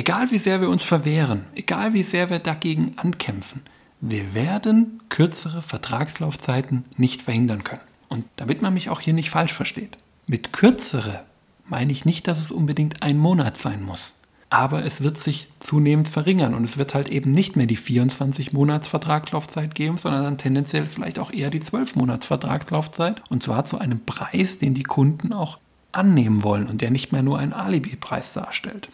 Egal wie sehr wir uns verwehren, egal wie sehr wir dagegen ankämpfen, wir werden kürzere Vertragslaufzeiten nicht verhindern können. Und damit man mich auch hier nicht falsch versteht. Mit kürzere meine ich nicht, dass es unbedingt ein Monat sein muss. Aber es wird sich zunehmend verringern und es wird halt eben nicht mehr die 24 Monats Vertragslaufzeit geben, sondern dann tendenziell vielleicht auch eher die 12 Monats Vertragslaufzeit und zwar zu einem Preis, den die Kunden auch annehmen wollen und der nicht mehr nur ein Alibi-Preis darstellt.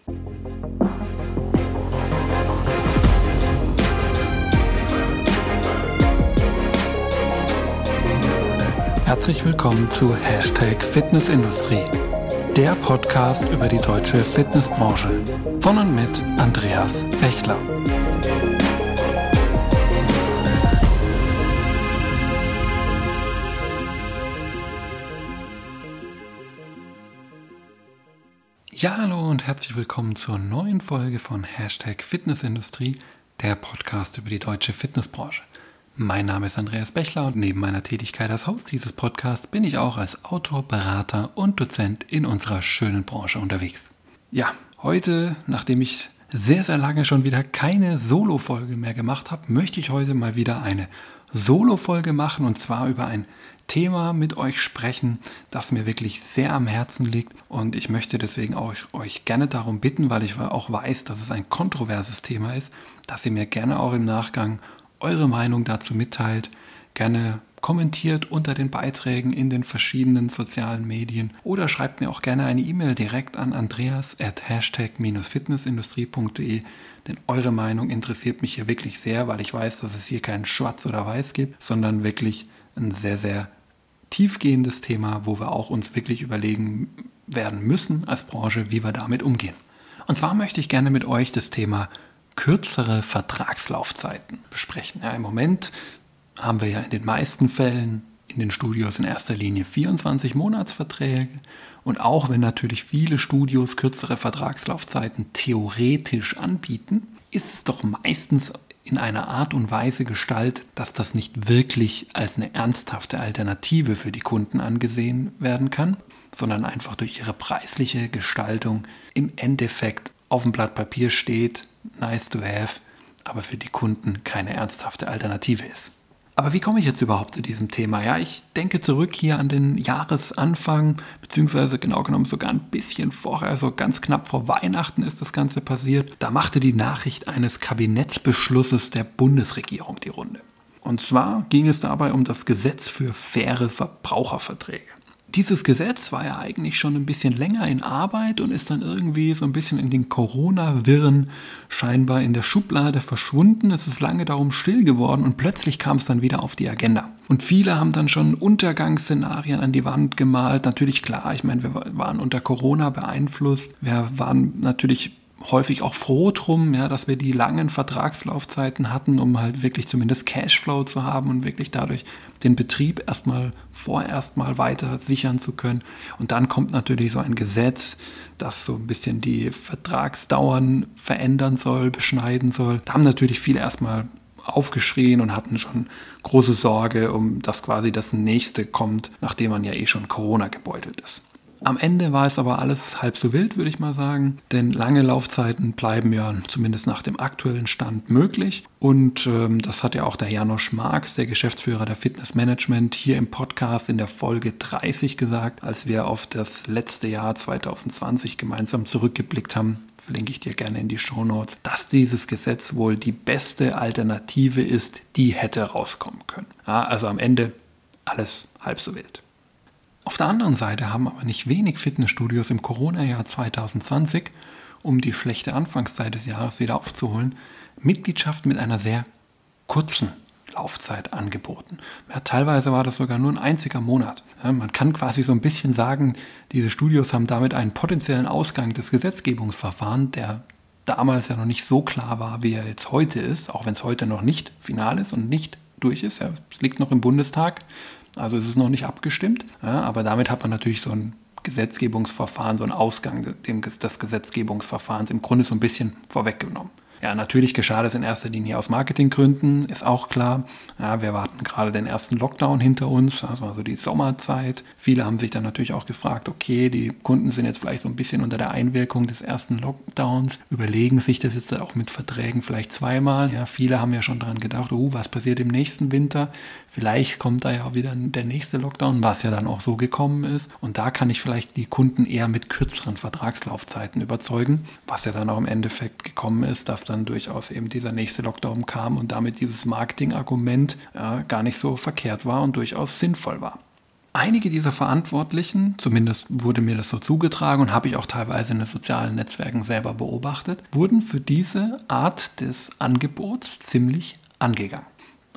Herzlich willkommen zu Hashtag Fitnessindustrie der Podcast über die deutsche Fitnessbranche. Von und mit Andreas Bechler. Ja, hallo und herzlich willkommen zur neuen Folge von Hashtag Fitnessindustrie, der Podcast über die deutsche Fitnessbranche. Mein Name ist Andreas Bechler und neben meiner Tätigkeit als Host dieses Podcasts bin ich auch als Autor, Berater und Dozent in unserer schönen Branche unterwegs. Ja, heute, nachdem ich sehr, sehr lange schon wieder keine Solo-Folge mehr gemacht habe, möchte ich heute mal wieder eine Solo-Folge machen und zwar über ein Thema mit euch sprechen, das mir wirklich sehr am Herzen liegt und ich möchte deswegen auch euch gerne darum bitten, weil ich auch weiß, dass es ein kontroverses Thema ist, dass ihr mir gerne auch im Nachgang eure Meinung dazu mitteilt. Gerne kommentiert unter den Beiträgen in den verschiedenen sozialen Medien oder schreibt mir auch gerne eine E-Mail direkt an andreas at hashtag-fitnessindustrie.de, denn eure Meinung interessiert mich hier wirklich sehr, weil ich weiß, dass es hier kein Schwarz oder Weiß gibt, sondern wirklich ein sehr, sehr tiefgehendes Thema, wo wir auch uns wirklich überlegen werden müssen als Branche, wie wir damit umgehen. Und zwar möchte ich gerne mit euch das Thema kürzere Vertragslaufzeiten besprechen. Ja, Im Moment haben wir ja in den meisten Fällen in den Studios in erster Linie 24 Monatsverträge und auch wenn natürlich viele Studios kürzere Vertragslaufzeiten theoretisch anbieten, ist es doch meistens in einer Art und Weise gestaltet, dass das nicht wirklich als eine ernsthafte Alternative für die Kunden angesehen werden kann, sondern einfach durch ihre preisliche Gestaltung im Endeffekt auf dem Blatt Papier steht, nice to have, aber für die Kunden keine ernsthafte Alternative ist. Aber wie komme ich jetzt überhaupt zu diesem Thema? Ja, ich denke zurück hier an den Jahresanfang, beziehungsweise genau genommen sogar ein bisschen vorher, so ganz knapp vor Weihnachten ist das Ganze passiert. Da machte die Nachricht eines Kabinettsbeschlusses der Bundesregierung die Runde. Und zwar ging es dabei um das Gesetz für faire Verbraucherverträge dieses Gesetz war ja eigentlich schon ein bisschen länger in Arbeit und ist dann irgendwie so ein bisschen in den Corona-Wirren scheinbar in der Schublade verschwunden. Es ist lange darum still geworden und plötzlich kam es dann wieder auf die Agenda. Und viele haben dann schon Untergangsszenarien an die Wand gemalt. Natürlich klar, ich meine, wir waren unter Corona beeinflusst. Wir waren natürlich häufig auch froh drum, ja, dass wir die langen Vertragslaufzeiten hatten, um halt wirklich zumindest Cashflow zu haben und wirklich dadurch den Betrieb erstmal vorerst mal weiter sichern zu können. Und dann kommt natürlich so ein Gesetz, das so ein bisschen die Vertragsdauern verändern soll, beschneiden soll. Da haben natürlich viele erstmal aufgeschrien und hatten schon große Sorge, um dass quasi das nächste kommt, nachdem man ja eh schon Corona gebeutelt ist. Am Ende war es aber alles halb so wild, würde ich mal sagen, denn lange Laufzeiten bleiben ja zumindest nach dem aktuellen Stand möglich. Und ähm, das hat ja auch der Janosch Marx, der Geschäftsführer der Fitness Management, hier im Podcast in der Folge 30 gesagt, als wir auf das letzte Jahr 2020 gemeinsam zurückgeblickt haben. Verlinke ich dir gerne in die Show Notes, dass dieses Gesetz wohl die beste Alternative ist, die hätte rauskommen können. Ja, also am Ende alles halb so wild. Auf der anderen Seite haben aber nicht wenig Fitnessstudios im Corona-Jahr 2020, um die schlechte Anfangszeit des Jahres wieder aufzuholen, Mitgliedschaft mit einer sehr kurzen Laufzeit angeboten. Ja, teilweise war das sogar nur ein einziger Monat. Ja, man kann quasi so ein bisschen sagen, diese Studios haben damit einen potenziellen Ausgang des Gesetzgebungsverfahrens, der damals ja noch nicht so klar war, wie er jetzt heute ist, auch wenn es heute noch nicht final ist und nicht durch ist. Ja, es liegt noch im Bundestag. Also es ist noch nicht abgestimmt, ja, aber damit hat man natürlich so ein Gesetzgebungsverfahren, so einen Ausgang des Gesetzgebungsverfahrens im Grunde so ein bisschen vorweggenommen. Ja, natürlich geschah das in erster Linie aus Marketinggründen, ist auch klar. Ja, wir warten gerade den ersten Lockdown hinter uns, das war so die Sommerzeit. Viele haben sich dann natürlich auch gefragt, okay, die Kunden sind jetzt vielleicht so ein bisschen unter der Einwirkung des ersten Lockdowns, überlegen sich das jetzt auch mit Verträgen vielleicht zweimal. Ja, viele haben ja schon daran gedacht, oh, was passiert im nächsten Winter? Vielleicht kommt da ja wieder der nächste Lockdown, was ja dann auch so gekommen ist. Und da kann ich vielleicht die Kunden eher mit kürzeren Vertragslaufzeiten überzeugen, was ja dann auch im Endeffekt gekommen ist, dass dann durchaus eben dieser nächste Lockdown kam und damit dieses Marketingargument ja, gar nicht so verkehrt war und durchaus sinnvoll war. Einige dieser Verantwortlichen, zumindest wurde mir das so zugetragen und habe ich auch teilweise in den sozialen Netzwerken selber beobachtet, wurden für diese Art des Angebots ziemlich angegangen.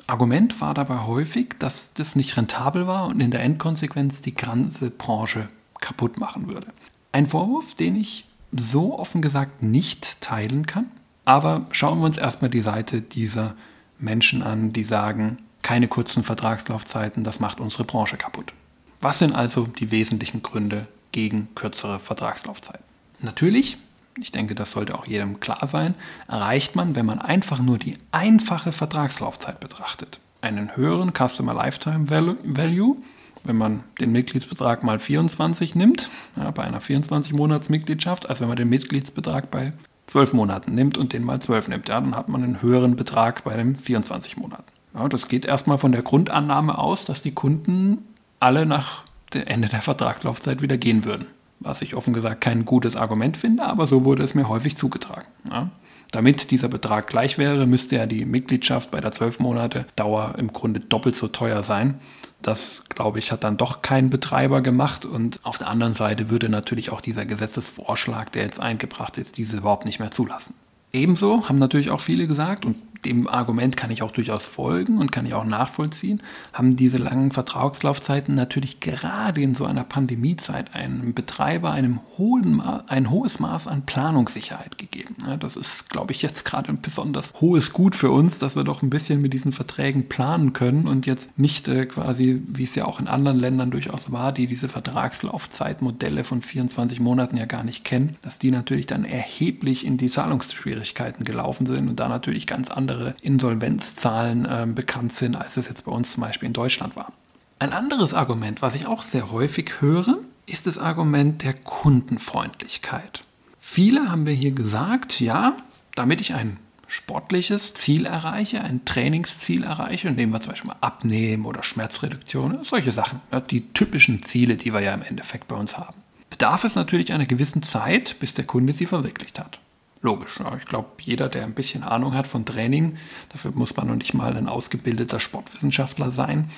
Argument war dabei häufig, dass das nicht rentabel war und in der Endkonsequenz die ganze Branche kaputt machen würde. Ein Vorwurf, den ich so offen gesagt nicht teilen kann. Aber schauen wir uns erstmal die Seite dieser Menschen an, die sagen, keine kurzen Vertragslaufzeiten, das macht unsere Branche kaputt. Was sind also die wesentlichen Gründe gegen kürzere Vertragslaufzeiten? Natürlich, ich denke, das sollte auch jedem klar sein, erreicht man, wenn man einfach nur die einfache Vertragslaufzeit betrachtet, einen höheren Customer Lifetime Value wenn man den Mitgliedsbetrag mal 24 nimmt, ja, bei einer 24-Monats-Mitgliedschaft, als wenn man den Mitgliedsbetrag bei 12 Monaten nimmt und den mal 12 nimmt. Ja, dann hat man einen höheren Betrag bei den 24 Monaten. Ja, das geht erstmal von der Grundannahme aus, dass die Kunden alle nach Ende der Vertragslaufzeit wieder gehen würden. Was ich offen gesagt kein gutes Argument finde, aber so wurde es mir häufig zugetragen. Ja. Damit dieser Betrag gleich wäre, müsste ja die Mitgliedschaft bei der 12 Monate Dauer im Grunde doppelt so teuer sein. Das, glaube ich, hat dann doch kein Betreiber gemacht. Und auf der anderen Seite würde natürlich auch dieser Gesetzesvorschlag, der jetzt eingebracht ist, diese überhaupt nicht mehr zulassen. Ebenso haben natürlich auch viele gesagt, und dem Argument kann ich auch durchaus folgen und kann ich auch nachvollziehen, haben diese langen Vertragslaufzeiten natürlich gerade in so einer Pandemiezeit einem Betreiber einem hohen, ein hohes Maß an Planungssicherheit gegeben. Das ist, glaube ich, jetzt gerade ein besonders hohes Gut für uns, dass wir doch ein bisschen mit diesen Verträgen planen können und jetzt nicht äh, quasi, wie es ja auch in anderen Ländern durchaus war, die diese Vertragslaufzeitmodelle von 24 Monaten ja gar nicht kennen, dass die natürlich dann erheblich in die Zahlungsschwierigkeiten gelaufen sind und da natürlich ganz andere andere Insolvenzzahlen äh, bekannt sind, als es jetzt bei uns zum Beispiel in Deutschland war. Ein anderes Argument, was ich auch sehr häufig höre, ist das Argument der Kundenfreundlichkeit. Viele haben wir hier gesagt, ja, damit ich ein sportliches Ziel erreiche, ein Trainingsziel erreiche, indem wir zum Beispiel abnehmen oder Schmerzreduktion, solche Sachen, ja, die typischen Ziele, die wir ja im Endeffekt bei uns haben, bedarf es natürlich einer gewissen Zeit, bis der Kunde sie verwirklicht hat. Logisch. Ja. Ich glaube, jeder, der ein bisschen Ahnung hat von Training, dafür muss man noch nicht mal ein ausgebildeter Sportwissenschaftler sein,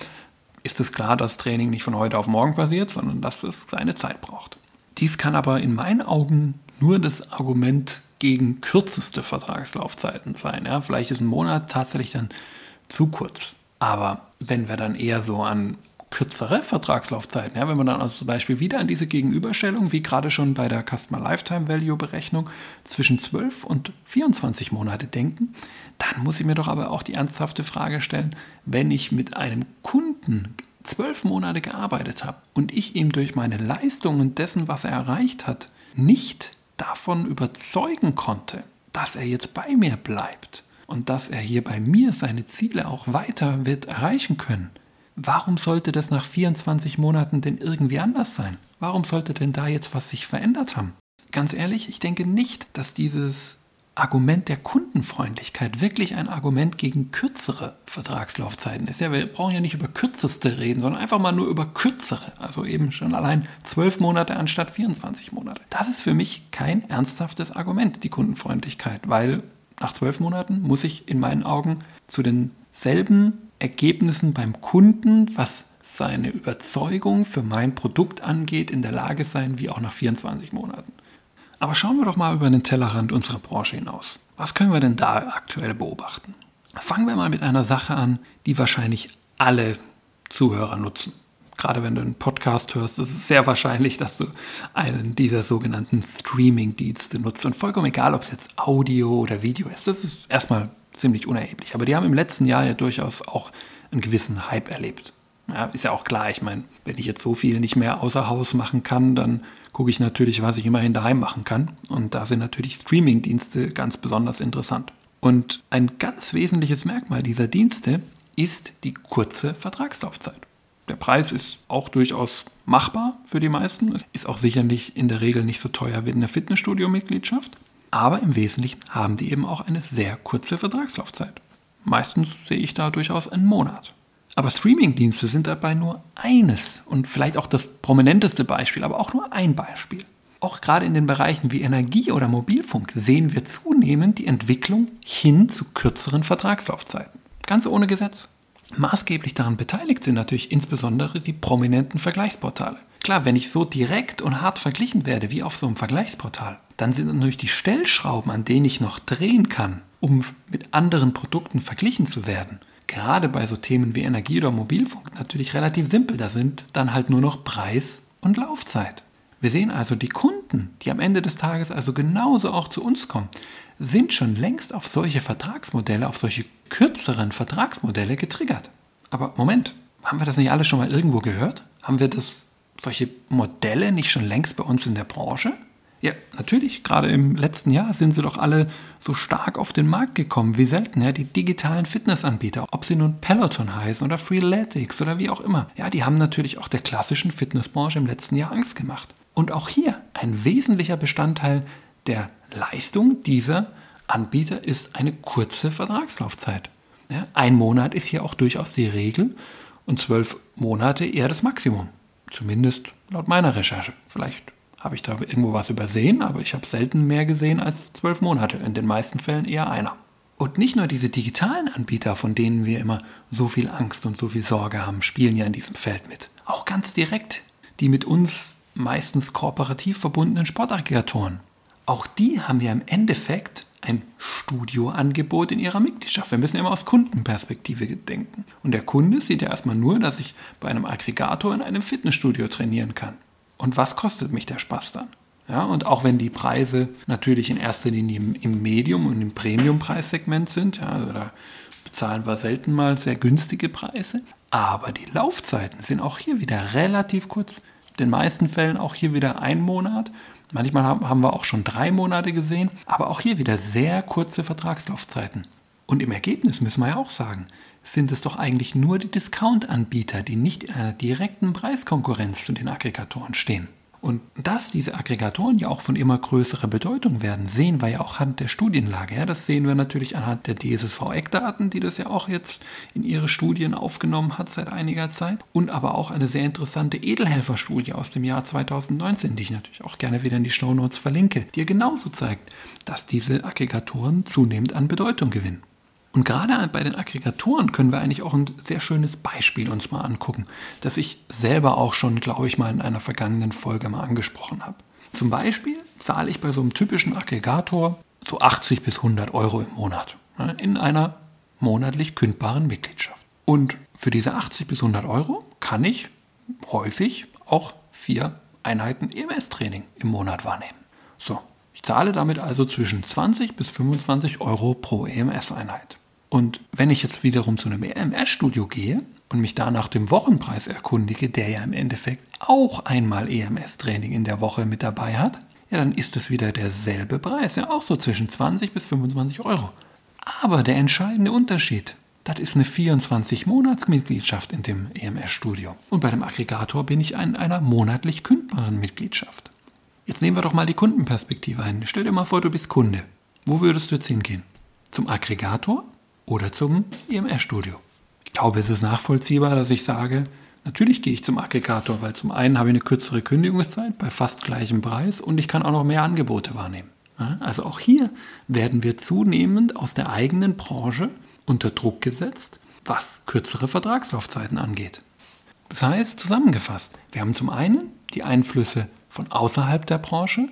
ist es klar, dass Training nicht von heute auf morgen passiert, sondern dass es seine Zeit braucht. Dies kann aber in meinen Augen nur das Argument gegen kürzeste Vertragslaufzeiten sein. Ja, vielleicht ist ein Monat tatsächlich dann zu kurz. Aber wenn wir dann eher so an kürzere Vertragslaufzeiten. Ja, wenn man dann also zum Beispiel wieder an diese Gegenüberstellung, wie gerade schon bei der Customer Lifetime Value Berechnung, zwischen 12 und 24 Monate denken, dann muss ich mir doch aber auch die ernsthafte Frage stellen, wenn ich mit einem Kunden zwölf Monate gearbeitet habe und ich ihm durch meine Leistungen dessen, was er erreicht hat, nicht davon überzeugen konnte, dass er jetzt bei mir bleibt und dass er hier bei mir seine Ziele auch weiter wird erreichen können, Warum sollte das nach 24 Monaten denn irgendwie anders sein? Warum sollte denn da jetzt was sich verändert haben? Ganz ehrlich, ich denke nicht, dass dieses Argument der Kundenfreundlichkeit wirklich ein Argument gegen kürzere Vertragslaufzeiten ist. Ja, wir brauchen ja nicht über kürzeste reden, sondern einfach mal nur über kürzere. Also eben schon allein 12 Monate anstatt 24 Monate. Das ist für mich kein ernsthaftes Argument, die Kundenfreundlichkeit, weil nach 12 Monaten muss ich in meinen Augen zu denselben Ergebnissen beim Kunden, was seine Überzeugung für mein Produkt angeht, in der Lage sein, wie auch nach 24 Monaten. Aber schauen wir doch mal über den Tellerrand unserer Branche hinaus. Was können wir denn da aktuell beobachten? Fangen wir mal mit einer Sache an, die wahrscheinlich alle Zuhörer nutzen. Gerade wenn du einen Podcast hörst, ist es sehr wahrscheinlich, dass du einen dieser sogenannten Streaming-Dienste nutzt. Und vollkommen egal, ob es jetzt Audio oder Video ist, das ist erstmal ziemlich unerheblich. Aber die haben im letzten Jahr ja durchaus auch einen gewissen Hype erlebt. Ja, ist ja auch klar, ich meine, wenn ich jetzt so viel nicht mehr außer Haus machen kann, dann gucke ich natürlich, was ich immerhin daheim machen kann. Und da sind natürlich Streaming-Dienste ganz besonders interessant. Und ein ganz wesentliches Merkmal dieser Dienste ist die kurze Vertragslaufzeit. Der Preis ist auch durchaus machbar für die meisten. Ist auch sicherlich in der Regel nicht so teuer wie eine Fitnessstudio-Mitgliedschaft. Aber im Wesentlichen haben die eben auch eine sehr kurze Vertragslaufzeit. Meistens sehe ich da durchaus einen Monat. Aber Streamingdienste sind dabei nur eines und vielleicht auch das prominenteste Beispiel, aber auch nur ein Beispiel. Auch gerade in den Bereichen wie Energie oder Mobilfunk sehen wir zunehmend die Entwicklung hin zu kürzeren Vertragslaufzeiten. Ganz ohne Gesetz. Maßgeblich daran beteiligt sind natürlich insbesondere die prominenten Vergleichsportale. Klar, wenn ich so direkt und hart verglichen werde wie auf so einem Vergleichsportal, dann sind natürlich die Stellschrauben, an denen ich noch drehen kann, um mit anderen Produkten verglichen zu werden, gerade bei so Themen wie Energie oder Mobilfunk natürlich relativ simpel. Da sind dann halt nur noch Preis und Laufzeit. Wir sehen also, die Kunden, die am Ende des Tages also genauso auch zu uns kommen, sind schon längst auf solche Vertragsmodelle, auf solche kürzeren Vertragsmodelle getriggert. Aber Moment, haben wir das nicht alles schon mal irgendwo gehört? Haben wir das, solche Modelle nicht schon längst bei uns in der Branche? Ja, natürlich, gerade im letzten Jahr sind sie doch alle so stark auf den Markt gekommen, wie selten, ja, die digitalen Fitnessanbieter, ob sie nun Peloton heißen oder Freeletics oder wie auch immer. Ja, die haben natürlich auch der klassischen Fitnessbranche im letzten Jahr Angst gemacht. Und auch hier ein wesentlicher Bestandteil der Leistung dieser Anbieter ist eine kurze Vertragslaufzeit. Ja, ein Monat ist hier auch durchaus die Regel und zwölf Monate eher das Maximum. Zumindest laut meiner Recherche. Vielleicht habe ich da irgendwo was übersehen, aber ich habe selten mehr gesehen als zwölf Monate. In den meisten Fällen eher einer. Und nicht nur diese digitalen Anbieter, von denen wir immer so viel Angst und so viel Sorge haben, spielen ja in diesem Feld mit. Auch ganz direkt die mit uns meistens kooperativ verbundenen Sportaggregatoren. Auch die haben ja im Endeffekt ein Studioangebot in ihrer Mitgliedschaft. Wir müssen immer aus Kundenperspektive denken. Und der Kunde sieht ja erstmal nur, dass ich bei einem Aggregator in einem Fitnessstudio trainieren kann. Und was kostet mich der Spaß dann? Ja, und auch wenn die Preise natürlich in erster Linie im, Medium- und im Premium-Preissegment sind, ja, also da bezahlen wir selten mal sehr günstige Preise, aber die Laufzeiten sind auch hier wieder relativ kurz. Den meisten Fällen auch hier wieder ein Monat. Manchmal haben wir auch schon drei Monate gesehen, aber auch hier wieder sehr kurze Vertragslaufzeiten. Und im Ergebnis müssen wir ja auch sagen, sind es doch eigentlich nur die Discount-Anbieter, die nicht in einer direkten Preiskonkurrenz zu den Aggregatoren stehen. Und dass diese Aggregatoren ja auch von immer größerer Bedeutung werden, sehen wir ja auch anhand der Studienlage. Ja, das sehen wir natürlich anhand der DSSV-Eckdaten, die das ja auch jetzt in ihre Studien aufgenommen hat seit einiger Zeit. Und aber auch eine sehr interessante Edelhelfer-Studie aus dem Jahr 2019, die ich natürlich auch gerne wieder in die Shownotes verlinke, die ja genauso zeigt, dass diese Aggregatoren zunehmend an Bedeutung gewinnen. Und gerade bei den Aggregatoren können wir eigentlich auch ein sehr schönes Beispiel uns mal angucken, das ich selber auch schon, glaube ich, mal in einer vergangenen Folge mal angesprochen habe. Zum Beispiel zahle ich bei so einem typischen Aggregator so 80 bis 100 Euro im Monat ne, in einer monatlich kündbaren Mitgliedschaft. Und für diese 80 bis 100 Euro kann ich häufig auch vier Einheiten EMS-Training im Monat wahrnehmen. So, ich zahle damit also zwischen 20 bis 25 Euro pro EMS-Einheit. Und wenn ich jetzt wiederum zu einem EMS-Studio gehe und mich da nach dem Wochenpreis erkundige, der ja im Endeffekt auch einmal EMS-Training in der Woche mit dabei hat, ja, dann ist es wieder derselbe Preis, ja auch so zwischen 20 bis 25 Euro. Aber der entscheidende Unterschied, das ist eine 24-Monats-Mitgliedschaft in dem EMS-Studio. Und bei dem Aggregator bin ich in einer monatlich kündbaren Mitgliedschaft. Jetzt nehmen wir doch mal die Kundenperspektive ein. Stell dir mal vor, du bist Kunde. Wo würdest du jetzt hingehen? Zum Aggregator oder zum EMS-Studio. Ich glaube, es ist nachvollziehbar, dass ich sage, natürlich gehe ich zum Aggregator, weil zum einen habe ich eine kürzere Kündigungszeit bei fast gleichem Preis und ich kann auch noch mehr Angebote wahrnehmen. Also auch hier werden wir zunehmend aus der eigenen Branche unter Druck gesetzt, was kürzere Vertragslaufzeiten angeht. Das heißt, zusammengefasst, wir haben zum einen die Einflüsse von außerhalb der Branche,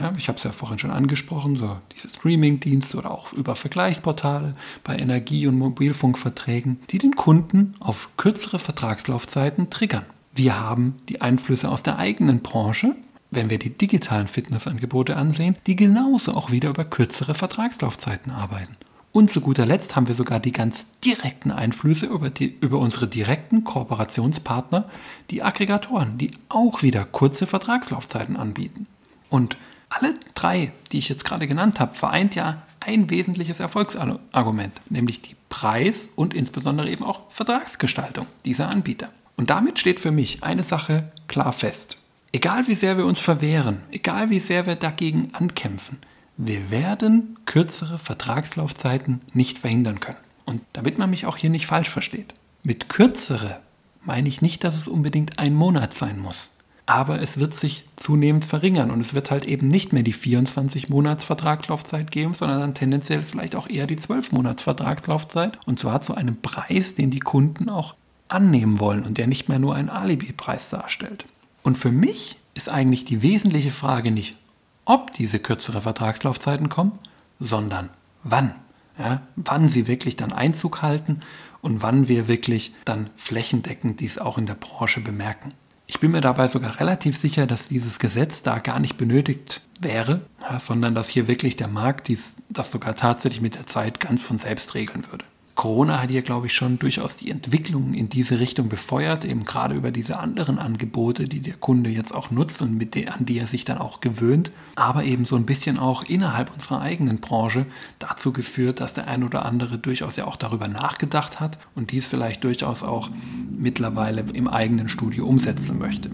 ja, ich habe es ja vorhin schon angesprochen, so diese Streaming-Dienste oder auch über Vergleichsportale bei Energie- und Mobilfunkverträgen, die den Kunden auf kürzere Vertragslaufzeiten triggern. Wir haben die Einflüsse aus der eigenen Branche, wenn wir die digitalen Fitnessangebote ansehen, die genauso auch wieder über kürzere Vertragslaufzeiten arbeiten. Und zu guter Letzt haben wir sogar die ganz direkten Einflüsse über, die, über unsere direkten Kooperationspartner, die Aggregatoren, die auch wieder kurze Vertragslaufzeiten anbieten. Und alle drei, die ich jetzt gerade genannt habe, vereint ja ein wesentliches Erfolgsargument, nämlich die Preis- und insbesondere eben auch Vertragsgestaltung dieser Anbieter. Und damit steht für mich eine Sache klar fest. Egal wie sehr wir uns verwehren, egal wie sehr wir dagegen ankämpfen, wir werden kürzere Vertragslaufzeiten nicht verhindern können. Und damit man mich auch hier nicht falsch versteht. Mit kürzere meine ich nicht, dass es unbedingt ein Monat sein muss. Aber es wird sich zunehmend verringern und es wird halt eben nicht mehr die 24 Monats Vertragslaufzeit geben, sondern dann tendenziell vielleicht auch eher die 12 Monats Vertragslaufzeit und zwar zu einem Preis, den die Kunden auch annehmen wollen und der nicht mehr nur einen Alibi-Preis darstellt. Und für mich ist eigentlich die wesentliche Frage nicht, ob diese kürzere Vertragslaufzeiten kommen, sondern wann. Ja, wann sie wirklich dann Einzug halten und wann wir wirklich dann flächendeckend dies auch in der Branche bemerken. Ich bin mir dabei sogar relativ sicher, dass dieses Gesetz da gar nicht benötigt wäre, sondern dass hier wirklich der Markt dies, das sogar tatsächlich mit der Zeit ganz von selbst regeln würde. Corona hat hier, glaube ich, schon durchaus die Entwicklung in diese Richtung befeuert, eben gerade über diese anderen Angebote, die der Kunde jetzt auch nutzt und mit der, an die er sich dann auch gewöhnt, aber eben so ein bisschen auch innerhalb unserer eigenen Branche dazu geführt, dass der ein oder andere durchaus ja auch darüber nachgedacht hat und dies vielleicht durchaus auch mittlerweile im eigenen Studio umsetzen möchte.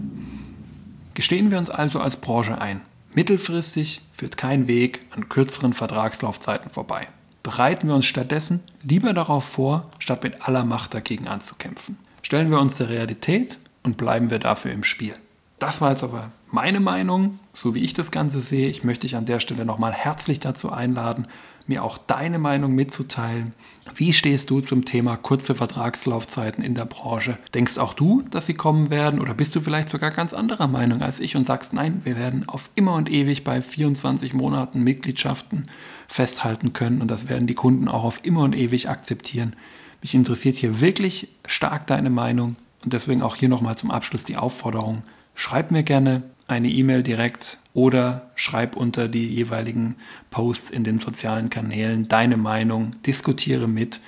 Gestehen wir uns also als Branche ein. Mittelfristig führt kein Weg an kürzeren Vertragslaufzeiten vorbei bereiten wir uns stattdessen lieber darauf vor, statt mit aller Macht dagegen anzukämpfen. Stellen wir uns der Realität und bleiben wir dafür im Spiel. Das war jetzt aber meine Meinung, so wie ich das Ganze sehe. Ich möchte dich an der Stelle nochmal herzlich dazu einladen, mir auch deine Meinung mitzuteilen. Wie stehst du zum Thema kurze Vertragslaufzeiten in der Branche? Denkst auch du, dass sie kommen werden oder bist du vielleicht sogar ganz anderer Meinung als ich und sagst, nein, wir werden auf immer und ewig bei 24 Monaten Mitgliedschaften festhalten können und das werden die Kunden auch auf immer und ewig akzeptieren. Mich interessiert hier wirklich stark deine Meinung und deswegen auch hier nochmal zum Abschluss die Aufforderung, schreib mir gerne eine E-Mail direkt oder schreib unter die jeweiligen Posts in den sozialen Kanälen deine Meinung, diskutiere mit,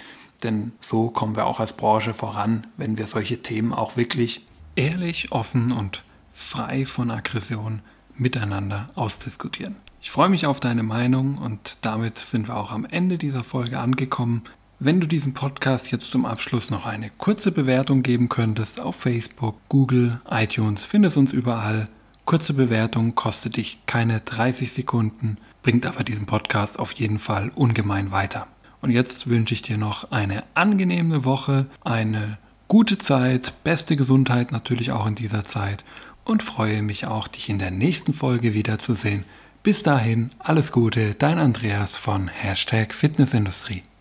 denn so kommen wir auch als Branche voran, wenn wir solche Themen auch wirklich ehrlich, offen und frei von Aggression miteinander ausdiskutieren. Ich freue mich auf deine Meinung und damit sind wir auch am Ende dieser Folge angekommen. Wenn du diesem Podcast jetzt zum Abschluss noch eine kurze Bewertung geben könntest auf Facebook, Google, iTunes, findest uns überall Kurze Bewertung kostet dich keine 30 Sekunden, bringt aber diesen Podcast auf jeden Fall ungemein weiter. Und jetzt wünsche ich dir noch eine angenehme Woche, eine gute Zeit, beste Gesundheit natürlich auch in dieser Zeit und freue mich auch, dich in der nächsten Folge wiederzusehen. Bis dahin, alles Gute, dein Andreas von Hashtag Fitnessindustrie.